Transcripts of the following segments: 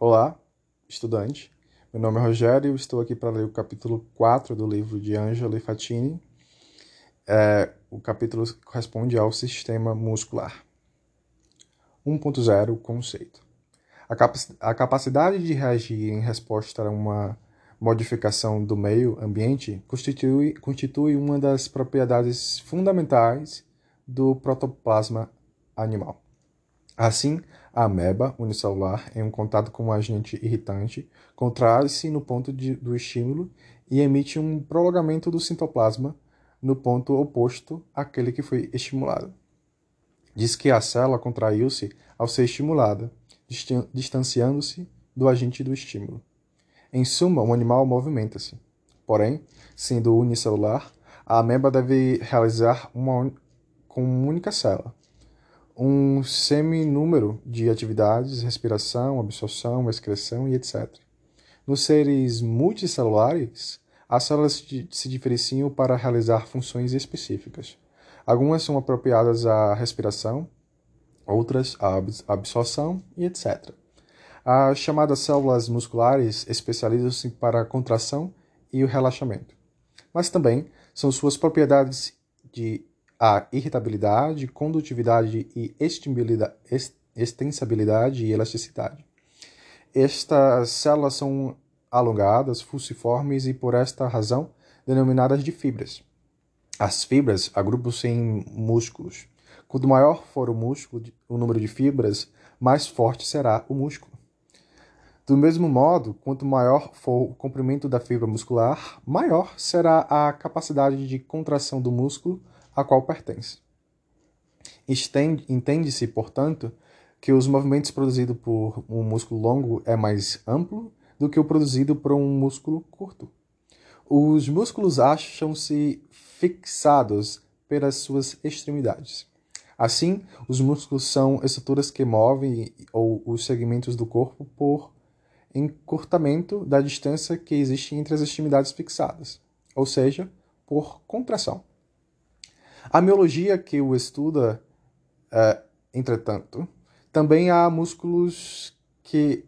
Olá, estudante. Meu nome é Rogério e estou aqui para ler o capítulo 4 do livro de Angela Fatini. É, o capítulo corresponde ao sistema muscular. 1.0 Conceito. A, a capacidade de reagir em resposta a uma modificação do meio ambiente constitui, constitui uma das propriedades fundamentais do protoplasma animal. Assim, a ameba unicelular, em um contato com um agente irritante, contrai-se no ponto de, do estímulo e emite um prolongamento do citoplasma no ponto oposto àquele que foi estimulado. Diz que a célula contraiu-se ao ser estimulada, distanciando-se do agente do estímulo. Em suma, o animal movimenta-se. Porém, sendo unicelular, a ameba deve realizar uma com uma única célula um seminúmero de atividades, respiração, absorção, excreção e etc. Nos seres multicelulares, as células se diferenciam para realizar funções específicas. Algumas são apropriadas à respiração, outras à absorção e etc. As chamadas células musculares especializam-se para a contração e o relaxamento, mas também são suas propriedades de a irritabilidade, condutividade e extensibilidade e elasticidade. Estas células são alongadas, fusiformes e, por esta razão, denominadas de fibras. As fibras agrupam-se em músculos. Quanto maior for o músculo, o número de fibras, mais forte será o músculo. Do mesmo modo, quanto maior for o comprimento da fibra muscular, maior será a capacidade de contração do músculo a qual pertence. Entende-se, portanto, que os movimentos produzidos por um músculo longo é mais amplo do que o produzido por um músculo curto. Os músculos acham-se fixados pelas suas extremidades. Assim, os músculos são estruturas que movem ou os segmentos do corpo por encurtamento da distância que existe entre as extremidades fixadas, ou seja, por contração. A miologia que o estuda, é, entretanto, também há músculos que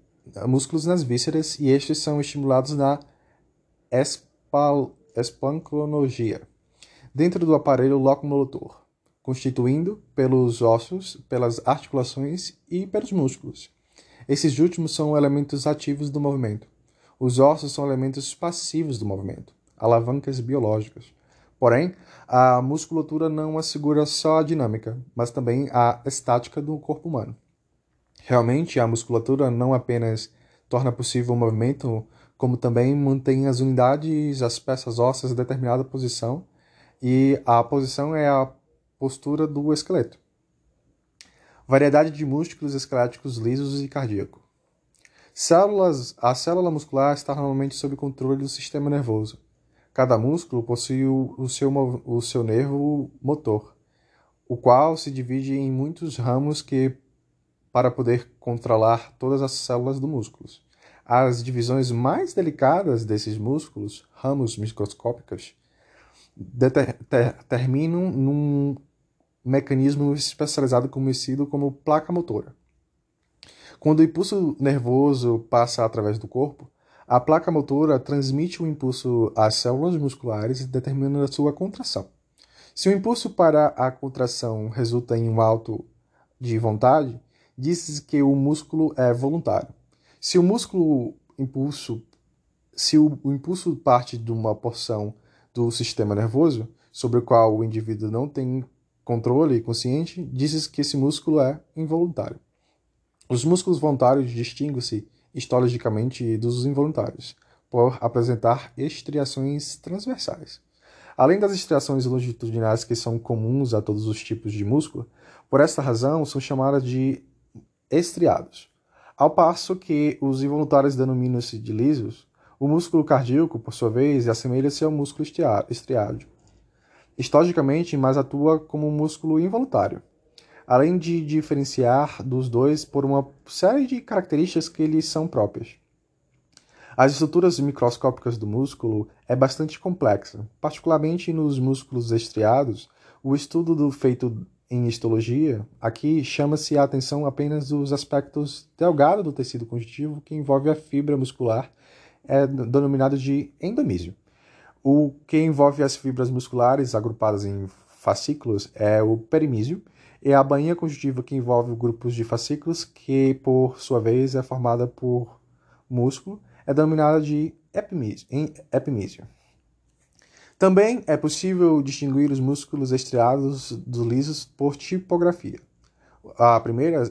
músculos nas vísceras e estes são estimulados na espal, dentro do aparelho locomotor, constituindo pelos ossos, pelas articulações e pelos músculos. Esses últimos são elementos ativos do movimento. Os ossos são elementos passivos do movimento, alavancas biológicas. Porém, a musculatura não assegura só a dinâmica, mas também a estática do corpo humano. Realmente, a musculatura não apenas torna possível o movimento, como também mantém as unidades, as peças ósseas em determinada posição, e a posição é a postura do esqueleto. Variedade de músculos esqueléticos lisos e cardíaco. Células, a célula muscular está normalmente sob controle do sistema nervoso Cada músculo possui o seu, o seu nervo motor, o qual se divide em muitos ramos que para poder controlar todas as células do músculo. As divisões mais delicadas desses músculos, ramos microscópicos, terminam num mecanismo especializado conhecido como placa motora. Quando o impulso nervoso passa através do corpo, a placa motora transmite o impulso às células musculares, determinando a sua contração. Se o impulso para a contração resulta em um alto de vontade, diz que o músculo é voluntário. Se o músculo impulso, se o, o impulso parte de uma porção do sistema nervoso sobre o qual o indivíduo não tem controle consciente, diz que esse músculo é involuntário. Os músculos voluntários distinguem-se histologicamente dos involuntários, por apresentar estriações transversais. Além das estriações longitudinais que são comuns a todos os tipos de músculo, por esta razão são chamadas de estriados. Ao passo que os involuntários denominam-se de lisos, o músculo cardíaco, por sua vez, assemelha-se ao músculo estriado. Histologicamente, mais atua como um músculo involuntário além de diferenciar dos dois por uma série de características que lhes são próprias. As estruturas microscópicas do músculo é bastante complexa, particularmente nos músculos estriados. O estudo do feito em histologia, aqui chama-se a atenção apenas dos aspectos delgados do tecido conjuntivo que envolve a fibra muscular, é denominado de endomísio. O que envolve as fibras musculares agrupadas em fascículos é o perimísio, e a bainha conjuntiva que envolve grupos de fascículos, que por sua vez é formada por músculo, é denominada de epimísio. Também é possível distinguir os músculos estriados dos lisos por tipografia. A primeira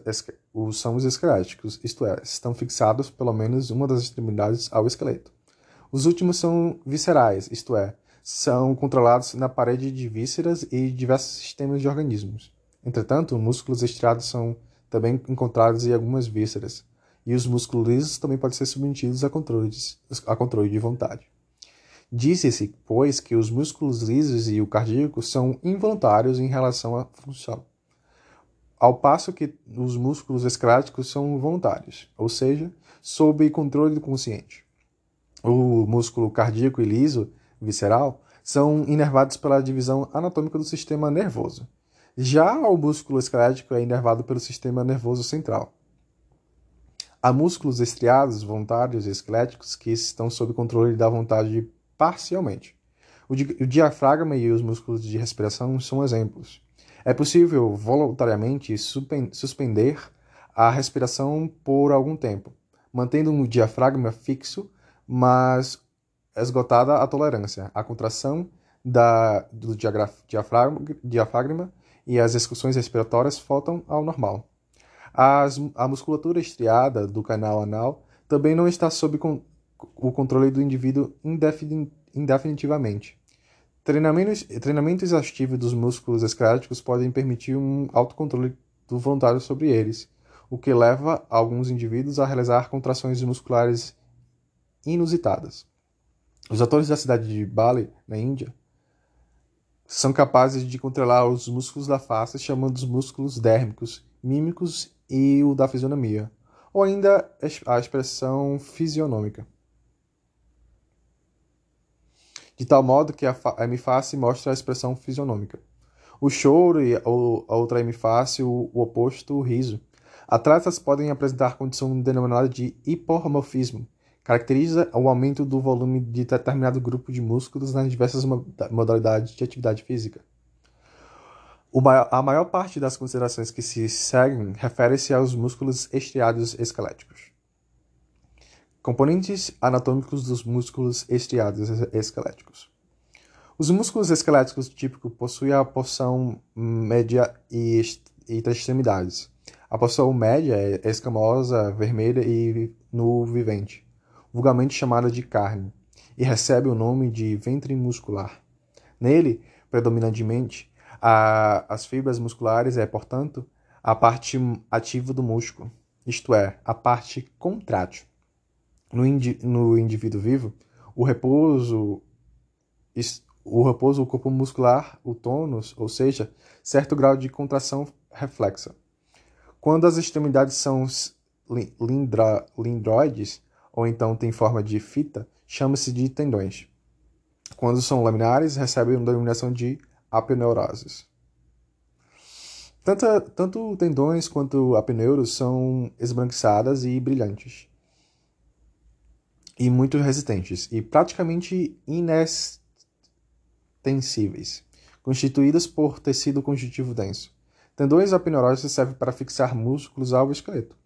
são os esqueléticos, isto é, estão fixados pelo menos uma das extremidades ao esqueleto. Os últimos são viscerais, isto é, são controlados na parede de vísceras e diversos sistemas de organismos. Entretanto, músculos estriados são também encontrados em algumas vísceras, e os músculos lisos também podem ser submetidos a, a controle de vontade. Disse-se, pois, que os músculos lisos e o cardíaco são involuntários em relação à função, ao passo que os músculos escleráticos são voluntários, ou seja, sob controle do consciente. O músculo cardíaco e liso, visceral, são inervados pela divisão anatômica do sistema nervoso. Já o músculo esquelético é inervado pelo sistema nervoso central. Há músculos estriados, voluntários e esqueléticos que estão sob controle da vontade parcialmente. O, di o diafragma e os músculos de respiração são exemplos. É possível voluntariamente suspender a respiração por algum tempo, mantendo o diafragma fixo, mas esgotada a tolerância. A contração da, do diafragma, diafragma e as excursões respiratórias faltam ao normal. As, a musculatura estriada do canal anal também não está sob con o controle do indivíduo indefinitivamente. Treinamentos, treinamento exaustivo dos músculos esqueléticos podem permitir um autocontrole do voluntário sobre eles, o que leva alguns indivíduos a realizar contrações musculares inusitadas. Os atores da cidade de Bali, na Índia, são capazes de controlar os músculos da face, chamando os músculos dérmicos, mímicos e o da fisionomia, ou ainda a expressão fisionômica de tal modo que a, a hemiface mostra a expressão fisionômica. O choro e a outra hemiface, o, o oposto, o riso. Atletas podem apresentar condição denominada de hipomorfismo, caracteriza o aumento do volume de determinado grupo de músculos nas diversas modalidades de atividade física. Maior, a maior parte das considerações que se seguem refere-se aos músculos estriados esqueléticos. Componentes anatômicos dos músculos estriados esqueléticos. Os músculos esqueléticos típicos possuem a porção média e, e extremidades. A porção média é escamosa, vermelha e no vivente, vulgarmente chamada de carne, e recebe o nome de ventre muscular. Nele, predominantemente, a, as fibras musculares é, portanto, a parte ativa do músculo, isto é, a parte contrátil. No, indi no indivíduo vivo, o repouso, o repouso, o corpo muscular, o tônus, ou seja, certo grau de contração reflexa. Quando as extremidades são lindra, lindroides, ou então têm forma de fita, chama-se de tendões. Quando são laminares, recebem a denominação de apeneuroses. Tanto, tanto tendões quanto apeneuros são esbranquiçadas e brilhantes e muito resistentes e praticamente inextensíveis, constituídas por tecido conjuntivo denso. Tendões apeneuroses servem para fixar músculos ao esqueleto.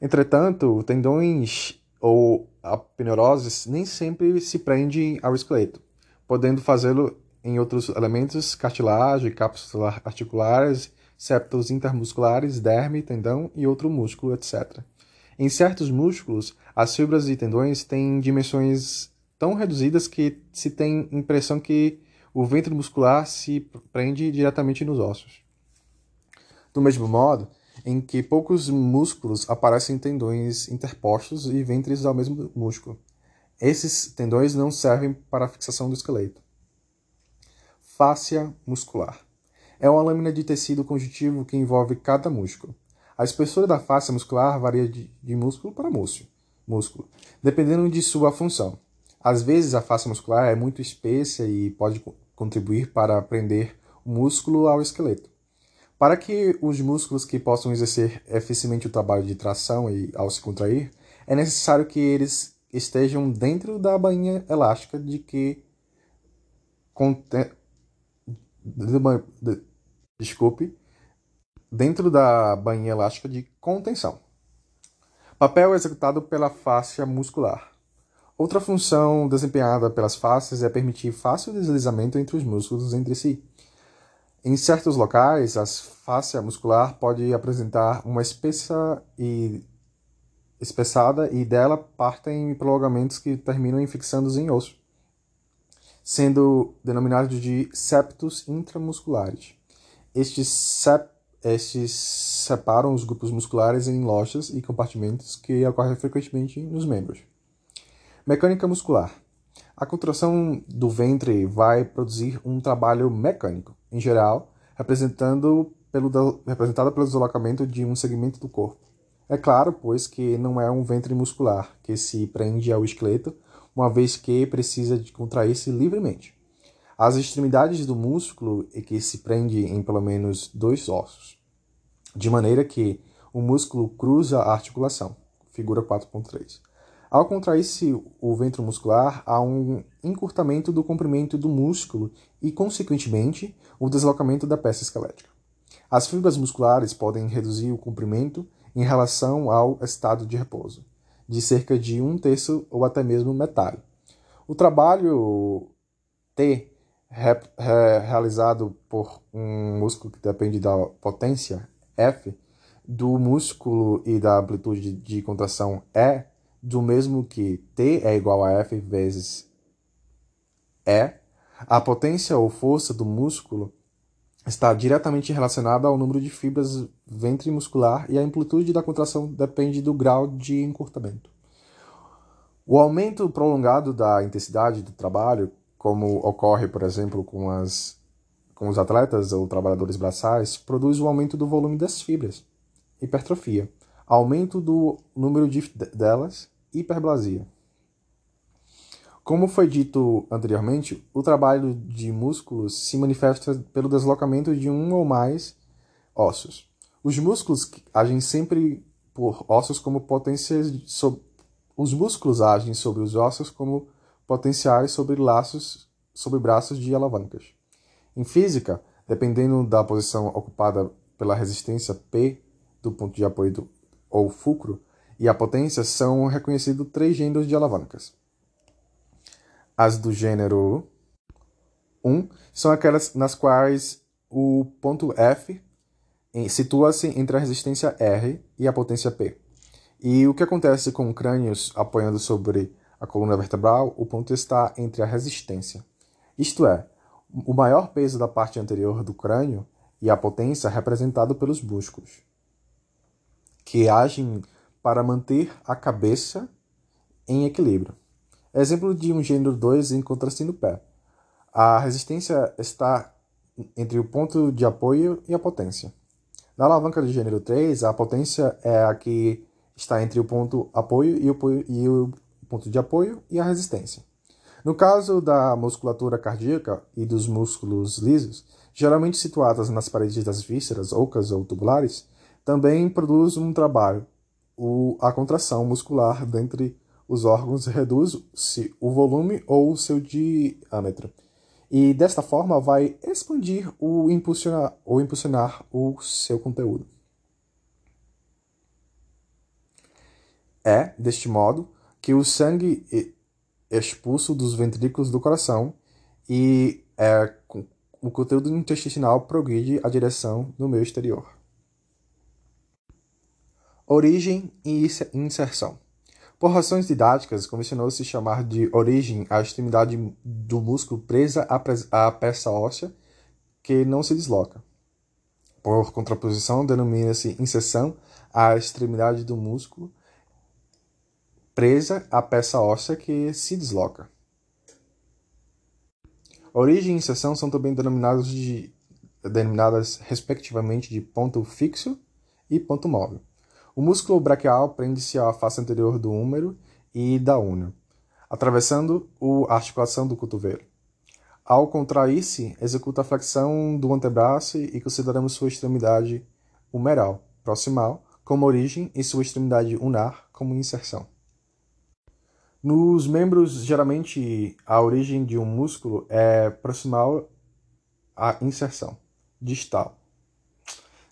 Entretanto, tendões ou apeneuroses nem sempre se prendem ao esqueleto, podendo fazê-lo em outros elementos, cartilagem, cápsulas articulares, septos intermusculares, derme, tendão e outro músculo, etc. Em certos músculos, as fibras e tendões têm dimensões tão reduzidas que se tem impressão que o ventre muscular se prende diretamente nos ossos. Do mesmo modo, em que poucos músculos aparecem tendões interpostos e ventres ao mesmo músculo. Esses tendões não servem para a fixação do esqueleto. Fáscia muscular. É uma lâmina de tecido conjuntivo que envolve cada músculo. A espessura da face muscular varia de, de músculo para músculo, dependendo de sua função. Às vezes, a face muscular é muito espessa e pode contribuir para prender o músculo ao esqueleto. Para que os músculos que possam exercer eficientemente o trabalho de tração e ao se contrair, é necessário que eles estejam dentro da bainha elástica de que contém, desculpe, dentro da bainha elástica de contenção. Papel executado pela fáscia muscular. Outra função desempenhada pelas fáscias é permitir fácil deslizamento entre os músculos entre si. Em certos locais, a fáscia muscular pode apresentar uma espessa e espessada e dela partem prolongamentos que terminam em fixando em osso, sendo denominados de septos intramusculares. Estes, sep estes separam os grupos musculares em lojas e compartimentos que ocorrem frequentemente nos membros. Mecânica muscular. A contração do ventre vai produzir um trabalho mecânico, em geral, representando pelo, pelo deslocamento de um segmento do corpo. É claro, pois, que não é um ventre muscular que se prende ao esqueleto, uma vez que precisa de contrair-se livremente. As extremidades do músculo é que se prende em pelo menos dois ossos, de maneira que o músculo cruza a articulação. Figura 4.3. Ao contrair-se o ventre muscular, há um encurtamento do comprimento do músculo e, consequentemente, o deslocamento da peça esquelética. As fibras musculares podem reduzir o comprimento em relação ao estado de repouso, de cerca de um terço ou até mesmo metade. O trabalho T realizado por um músculo que depende da potência F do músculo e da amplitude de contração E, do mesmo que T é igual a F vezes E, a potência ou força do músculo está diretamente relacionada ao número de fibras ventrimuscular e a amplitude da contração depende do grau de encurtamento. O aumento prolongado da intensidade do trabalho como ocorre, por exemplo, com, as, com os atletas ou trabalhadores braçais, produz o aumento do volume das fibras, hipertrofia, aumento do número de, delas, hiperplasia. Como foi dito anteriormente, o trabalho de músculos se manifesta pelo deslocamento de um ou mais ossos. Os músculos agem sempre por ossos como potências sobre... os músculos agem sobre os ossos como potenciais sobre laços sobre braços de alavancas. Em física, dependendo da posição ocupada pela resistência P do ponto de apoio do, ou fulcro e a potência, são reconhecidos três gêneros de alavancas. As do gênero 1 são aquelas nas quais o ponto F situa-se entre a resistência R e a potência P. E o que acontece com crânios apoiando sobre a coluna vertebral, o ponto está entre a resistência, isto é, o maior peso da parte anterior do crânio e a potência representado pelos músculos, que agem para manter a cabeça em equilíbrio. Exemplo de um gênero 2 encontra-se no pé. A resistência está entre o ponto de apoio e a potência. Na alavanca do gênero 3, a potência é a que está entre o ponto apoio e o, e o ponto de apoio e a resistência. No caso da musculatura cardíaca e dos músculos lisos, geralmente situadas nas paredes das vísceras ocas ou tubulares, também produz um trabalho. O, a contração muscular dentre os órgãos reduz-se o volume ou o seu diâmetro, e desta forma vai expandir ou impulsionar, ou impulsionar o seu conteúdo. É, deste modo, que o sangue é expulso dos ventrículos do coração e é, o conteúdo intestinal progride a direção do meio exterior. Origem e inserção. Por razões didáticas, convencionou-se chamar de origem a extremidade do músculo presa à peça óssea que não se desloca. Por contraposição, denomina-se inserção a extremidade do músculo presa à peça óssea que se desloca. Origem e inserção são também denominadas, de, denominadas respectivamente de ponto fixo e ponto móvel. O músculo braquial prende-se à face anterior do húmero e da unha, atravessando a articulação do cotovelo. Ao contrair-se, executa a flexão do antebraço e consideramos sua extremidade humeral, proximal, como origem e sua extremidade unar como inserção. Nos membros, geralmente, a origem de um músculo é proximal à inserção, distal.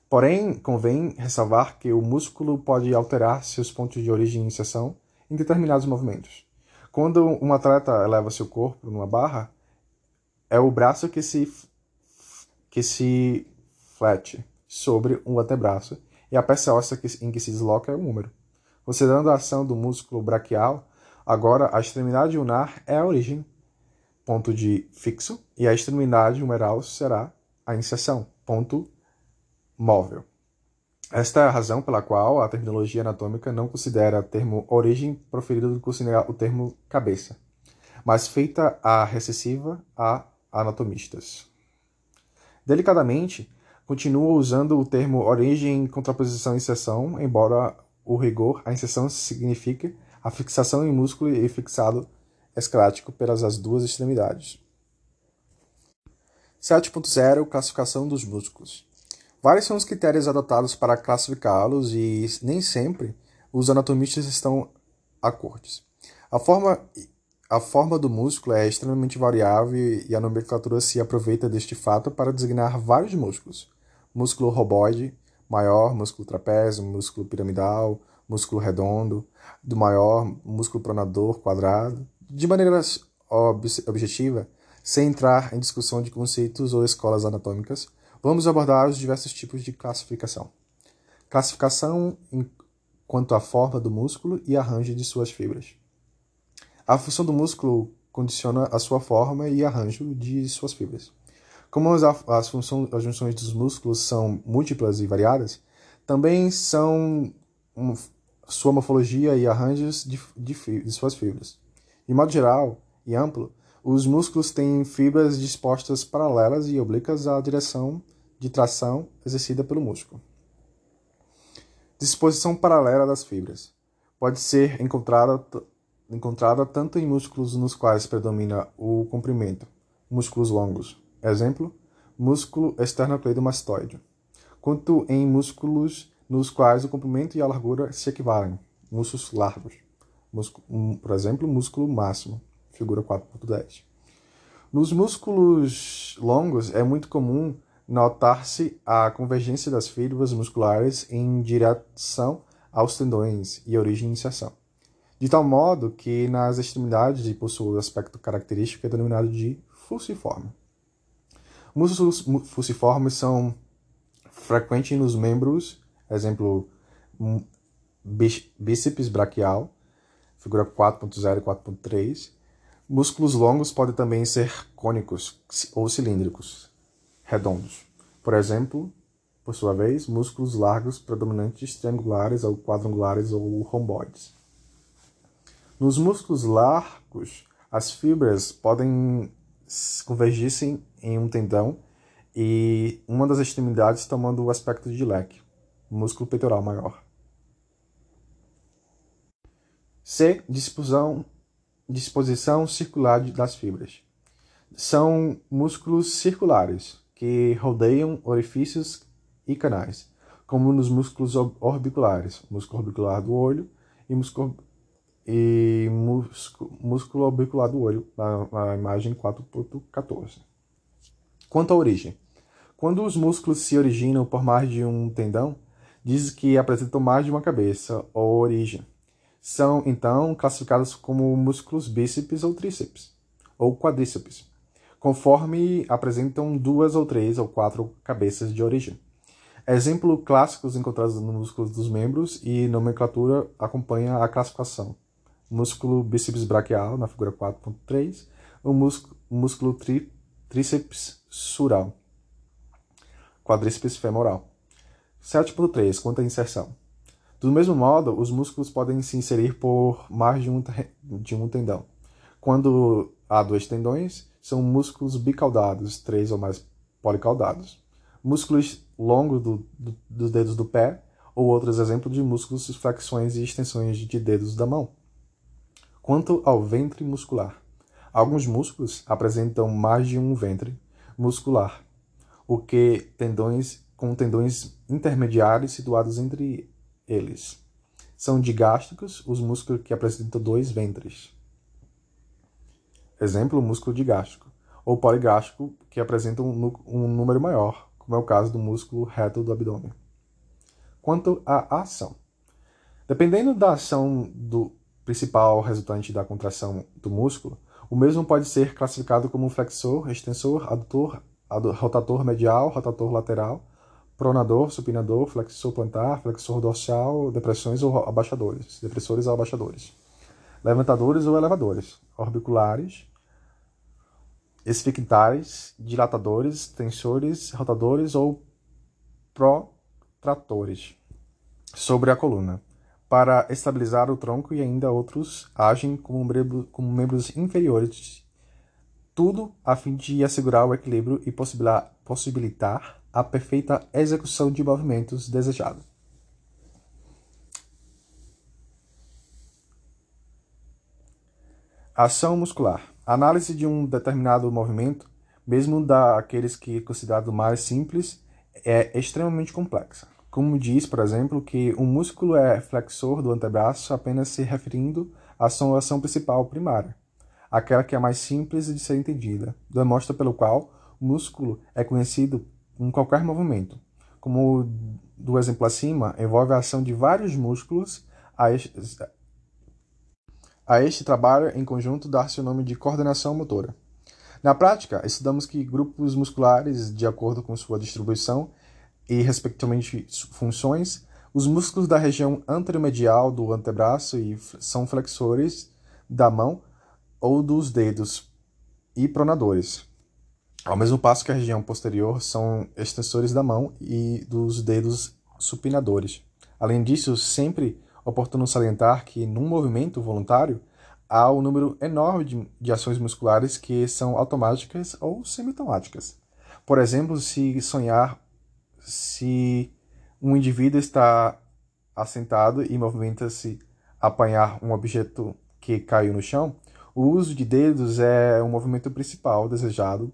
Porém, convém ressalvar que o músculo pode alterar seus pontos de origem e inserção em determinados movimentos. Quando um atleta eleva seu corpo numa barra, é o braço que se, que se flete sobre o antebraço e a peça óssea em que se desloca é o húmero. Considerando a ação do músculo braquial, Agora, a extremidade unar é a origem, ponto de fixo, e a extremidade humeral será a inserção, ponto móvel. Esta é a razão pela qual a terminologia anatômica não considera termo origem proferido do que o termo cabeça, mas feita a recessiva a anatomistas. Delicadamente, continua usando o termo origem, contraposição e inserção, embora o rigor a inserção signifique a fixação em músculo e fixado escrático pelas as duas extremidades. 7.0 Classificação dos músculos. Vários são os critérios adotados para classificá-los e nem sempre os anatomistas estão acordes. A forma, a forma do músculo é extremamente variável e a nomenclatura se aproveita deste fato para designar vários músculos. Músculo roboide, maior, músculo trapézio, músculo piramidal, músculo redondo, do maior músculo pronador quadrado, de maneira ob objetiva, sem entrar em discussão de conceitos ou escolas anatômicas, vamos abordar os diversos tipos de classificação. Classificação quanto à forma do músculo e arranjo de suas fibras. A função do músculo condiciona a sua forma e arranjo de suas fibras. Como as, as, funções, as funções dos músculos são múltiplas e variadas, também são sua morfologia e arranjos de, de, de suas fibras. De modo geral e amplo, os músculos têm fibras dispostas paralelas e oblíquas à direção de tração exercida pelo músculo. Disposição paralela das fibras pode ser encontrada, encontrada tanto em músculos nos quais predomina o comprimento, músculos longos, exemplo, músculo esternocleidomastoide, quanto em músculos nos quais o comprimento e a largura se equivalem. Músculos largos. Músculo, por exemplo, músculo máximo, figura 4.10. Nos músculos longos é muito comum notar-se a convergência das fibras musculares em direção aos tendões e origem e inserção, de tal modo que nas extremidades possui o aspecto característico é denominado de fusiforme. Músculos fusiformes são frequentes nos membros Exemplo, bíceps braquial, figura 4.0 e 4.3. Músculos longos podem também ser cônicos ou cilíndricos, redondos. Por exemplo, por sua vez, músculos largos predominantes triangulares ou quadrangulares ou romboides. Nos músculos largos, as fibras podem convergir-se em um tendão e uma das extremidades tomando o aspecto de leque músculo peitoral maior. C. Disposição, disposição circular das fibras. São músculos circulares que rodeiam orifícios e canais, como nos músculos orbiculares, músculo orbicular do olho e músculo, e músculo, orbicular do olho, na, na imagem 4.14. Quanto à origem. Quando os músculos se originam por mais de um tendão, diz que apresentam mais de uma cabeça ou origem. São, então, classificados como músculos bíceps ou tríceps, ou quadríceps, conforme apresentam duas ou três ou quatro cabeças de origem. Exemplos clássicos encontrados nos músculos dos membros e nomenclatura acompanha a classificação. Músculo bíceps braquial, na figura 4.3, o músculo, músculo tri, tríceps sural, quadríceps femoral. 7.3 Quanto à inserção. Do mesmo modo, os músculos podem se inserir por mais de um, de um tendão. Quando há dois tendões, são músculos bicaudados, três ou mais policaudados. Músculos longos do, do, dos dedos do pé, ou outros exemplos de músculos, flexões e extensões de dedos da mão. Quanto ao ventre muscular, Alguns músculos apresentam mais de um ventre muscular, o que tendões com tendões intermediários situados entre eles. São digástricos os músculos que apresentam dois ventres. Exemplo, músculo digástrico. Ou poligástrico, que apresenta um, um número maior, como é o caso do músculo reto do abdômen. Quanto à ação. Dependendo da ação do principal resultante da contração do músculo, o mesmo pode ser classificado como flexor, extensor, adutor, rotator medial, rotator lateral, pronador, supinador, flexor plantar, flexor dorsal, depressões ou abaixadores, depressores ou abaixadores, levantadores ou elevadores, orbiculares, esfinctares, dilatadores, tensores, rotadores ou protratores. Sobre a coluna. Para estabilizar o tronco e ainda outros agem como, como membros inferiores, tudo a fim de assegurar o equilíbrio e possibilitar a perfeita execução de movimentos desejados. Ação muscular. Análise de um determinado movimento, mesmo daqueles que é considerado mais simples, é extremamente complexa. Como diz, por exemplo, que um músculo é flexor do antebraço apenas se referindo à sua ação principal primária, aquela que é mais simples de ser entendida, demonstra pelo qual o músculo é conhecido em qualquer movimento. Como do exemplo acima, envolve a ação de vários músculos a este, a este trabalho em conjunto dá-se o nome de coordenação motora. Na prática, estudamos que grupos musculares, de acordo com sua distribuição e, respectivamente, funções, os músculos da região anteromedial do antebraço e são flexores da mão ou dos dedos e pronadores. Ao mesmo passo que a região posterior são extensores da mão e dos dedos supinadores. Além disso, sempre oportuno salientar que, num movimento voluntário, há um número enorme de, de ações musculares que são automáticas ou semiautomáticas. Por exemplo, se sonhar se um indivíduo está assentado e movimenta-se apanhar um objeto que caiu no chão, o uso de dedos é o movimento principal desejado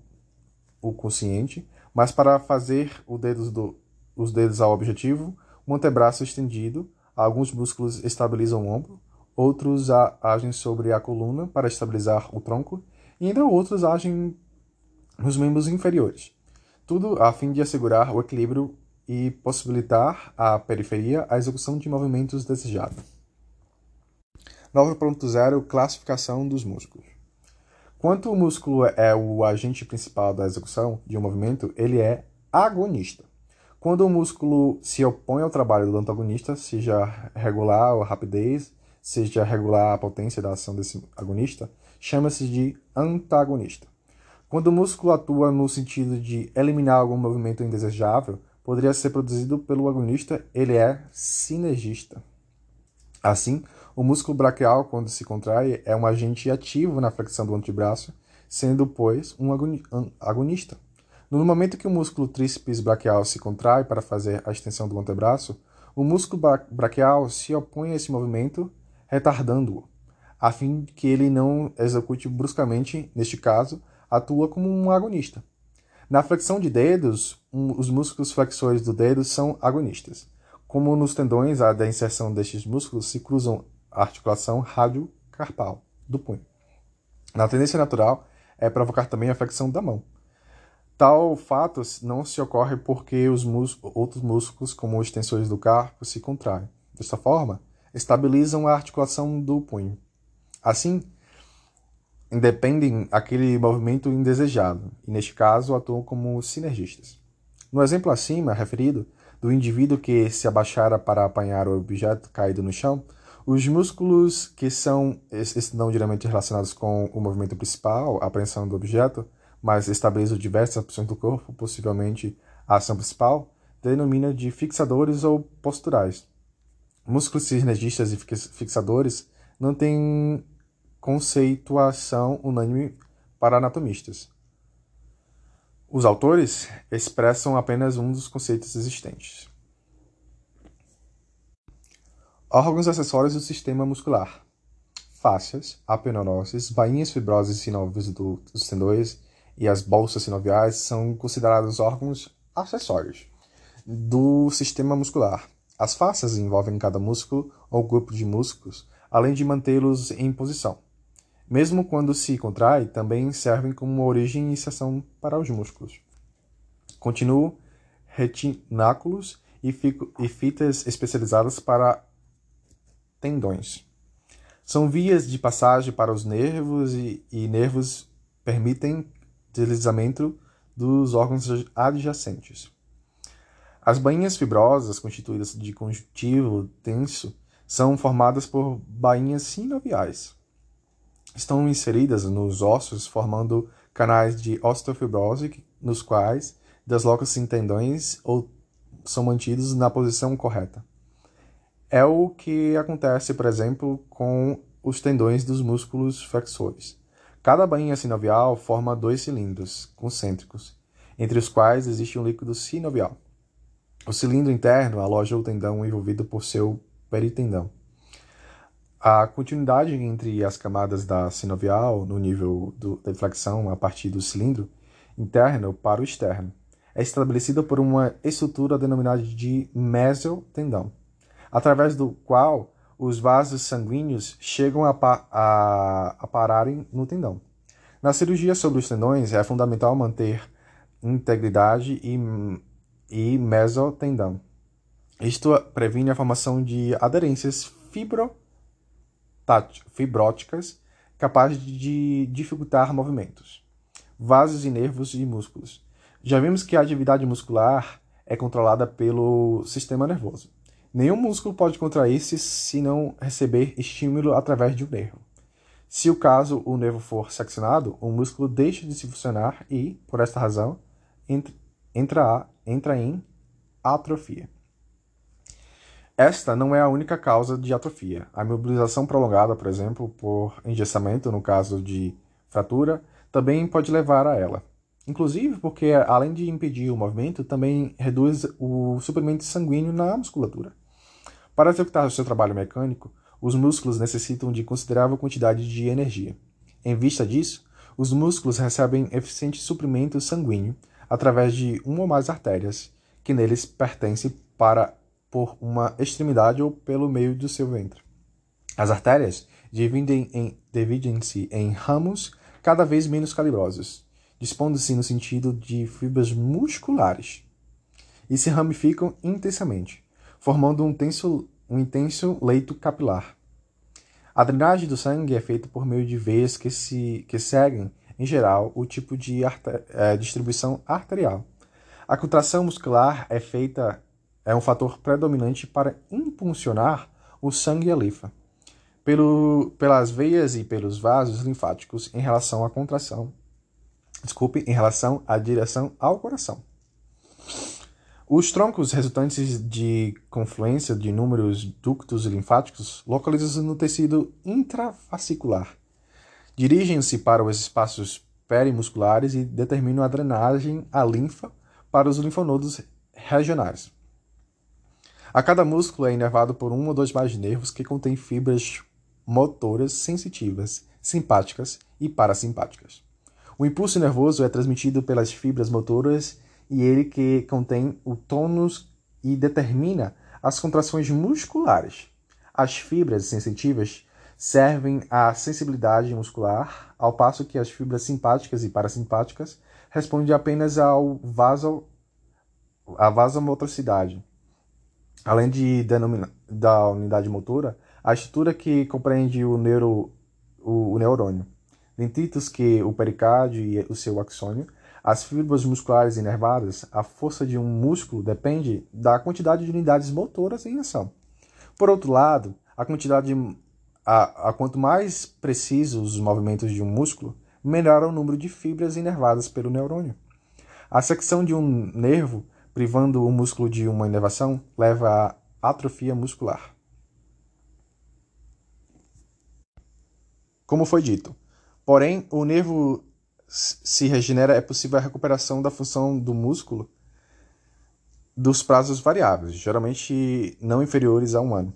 o consciente, mas para fazer dedos do, os dedos ao objetivo, o antebraço estendido, alguns músculos estabilizam o ombro, outros agem sobre a coluna para estabilizar o tronco, e ainda outros agem nos membros inferiores. Tudo a fim de assegurar o equilíbrio e possibilitar à periferia a execução de movimentos desejados. 9.0 Classificação dos músculos. Quanto o músculo é o agente principal da execução de um movimento, ele é agonista. Quando o músculo se opõe ao trabalho do antagonista, seja regular a rapidez, seja regular a potência da ação desse agonista, chama-se de antagonista. Quando o músculo atua no sentido de eliminar algum movimento indesejável, poderia ser produzido pelo agonista, ele é sinergista. Assim, o músculo braquial, quando se contrai, é um agente ativo na flexão do antebraço, sendo, pois, um agonista. No momento que o músculo tríceps braquial se contrai para fazer a extensão do antebraço, o músculo braquial se opõe a esse movimento, retardando-o, a fim que ele não execute bruscamente, neste caso, atua como um agonista. Na flexão de dedos, um, os músculos flexores do dedo são agonistas. Como nos tendões, a da inserção destes músculos se cruzam articulação radiocarpal do punho. Na tendência natural é provocar também a flexão da mão. Tal fato não se ocorre porque os outros músculos, como os extensores do carpo, se contraem. Desta forma, estabilizam a articulação do punho. Assim, independem aquele movimento indesejado, e neste caso atuam como sinergistas. No exemplo acima referido, do indivíduo que se abaixara para apanhar o objeto caído no chão, os músculos que são estão diretamente relacionados com o movimento principal, a apreensão do objeto, mas estabilizam diversas opções do corpo, possivelmente a ação principal, denomina de fixadores ou posturais. Músculos sinergistas e fixadores não têm conceituação unânime para anatomistas. Os autores expressam apenas um dos conceitos existentes. Órgãos acessórios do sistema muscular. fáscias, apeneuroses, bainhas fibrosas sinovas dos tendões e as bolsas sinoviais são considerados órgãos acessórios do sistema muscular. As fáscias envolvem cada músculo ou grupo de músculos, além de mantê-los em posição. Mesmo quando se contrai, também servem como origem e iniciação para os músculos. Continuo retináculos e fitas especializadas para tendões. São vias de passagem para os nervos e, e nervos permitem deslizamento dos órgãos adjacentes. As bainhas fibrosas, constituídas de conjuntivo tenso, são formadas por bainhas sinoviais. Estão inseridas nos ossos, formando canais de osteofibrose, nos quais deslocam-se tendões ou são mantidos na posição correta. É o que acontece, por exemplo, com os tendões dos músculos flexores. Cada bainha sinovial forma dois cilindros concêntricos, entre os quais existe um líquido sinovial. O cilindro interno aloja o tendão envolvido por seu peritendão. A continuidade entre as camadas da sinovial no nível do, da flexão a partir do cilindro interno para o externo é estabelecida por uma estrutura denominada de mesotendão, através do qual os vasos sanguíneos chegam a, a, a pararem no tendão. Na cirurgia sobre os tendões é fundamental manter integridade e e mesotendão. Isto previne a formação de aderências fibróticas capazes de dificultar movimentos, vasos e nervos e músculos. Já vimos que a atividade muscular é controlada pelo sistema nervoso. Nenhum músculo pode contrair-se se não receber estímulo através de um nervo. Se o caso o nervo for seccionado, o músculo deixa de se funcionar e, por esta razão, entra, entra em atrofia. Esta não é a única causa de atrofia. A mobilização prolongada, por exemplo, por engessamento, no caso de fratura, também pode levar a ela. Inclusive porque, além de impedir o movimento, também reduz o suprimento sanguíneo na musculatura. Para executar o seu trabalho mecânico, os músculos necessitam de considerável quantidade de energia. Em vista disso, os músculos recebem eficiente suprimento sanguíneo através de uma ou mais artérias que neles pertencem para por uma extremidade ou pelo meio do seu ventre. As artérias dividem-se em, dividem em ramos cada vez menos calibrosos, dispondo-se no sentido de fibras musculares, e se ramificam intensamente, formando um, tenso, um intenso leito capilar. A drenagem do sangue é feita por meio de veias que, se, que seguem em geral, o tipo de é, distribuição arterial. A contração muscular é feita é um fator predominante para impulsionar o sangue e a linfa pelo, pelas veias e pelos vasos linfáticos em relação à contração. Desculpe, em relação à direção ao coração. Os troncos resultantes de confluência de inúmeros ductos linfáticos localizam-se no tecido intravascular dirigem-se para os espaços perimusculares e determinam a drenagem à linfa para os linfonodos regionais. A cada músculo é inervado por um ou dois mais nervos que contêm fibras motoras sensitivas, simpáticas e parasimpáticas. O impulso nervoso é transmitido pelas fibras motoras e ele que contém o tônus e determina as contrações musculares. As fibras sensitivas servem à sensibilidade muscular, ao passo que as fibras simpáticas e parasimpáticas respondem apenas ao vaso, à vasomotricidade. Além de da unidade motora, a estrutura que compreende o, neuro, o, o neurônio. Dentitos que o pericárdio e o seu axônio, as fibras musculares inervadas, a força de um músculo depende da quantidade de unidades motoras em ação. Por outro lado, a quantidade a, a quanto mais precisos os movimentos de um músculo, melhor é o número de fibras inervadas pelo neurônio. A secção de um nervo, privando o músculo de uma inervação, leva à atrofia muscular. Como foi dito, porém, o nervo se regenera, é possível a recuperação da função do músculo dos prazos variáveis, geralmente não inferiores a um ano.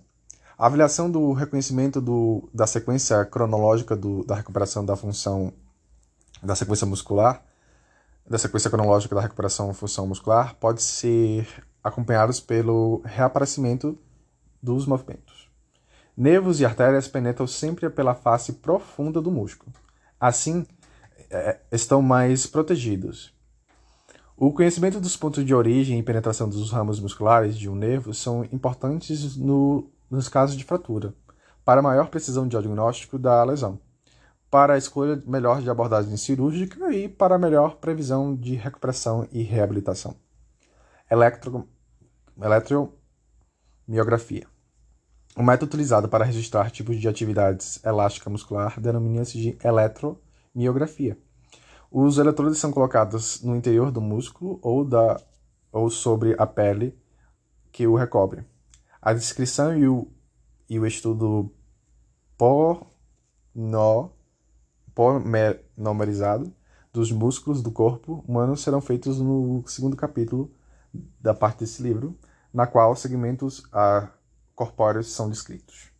A avaliação do reconhecimento do, da sequência cronológica do, da recuperação da função da sequência muscular, da sequência cronológica da recuperação da função muscular, pode ser acompanhados pelo reaparecimento dos movimentos. Nervos e artérias penetram sempre pela face profunda do músculo. Assim, estão mais protegidos. O conhecimento dos pontos de origem e penetração dos ramos musculares de um nervo são importantes no, nos casos de fratura, para maior precisão de diagnóstico da lesão, para a escolha melhor de abordagem cirúrgica e para melhor previsão de recuperação e reabilitação. Electro, eletromiografia. O método utilizado para registrar tipos de atividades elástica muscular denomina-se de eletromiografia os eletrodos são colocados no interior do músculo ou, da, ou sobre a pele que o recobre. A descrição e o, e o estudo pormenorizado dos músculos do corpo humano serão feitos no segundo capítulo da parte desse livro, na qual segmentos ah, corpóreos são descritos.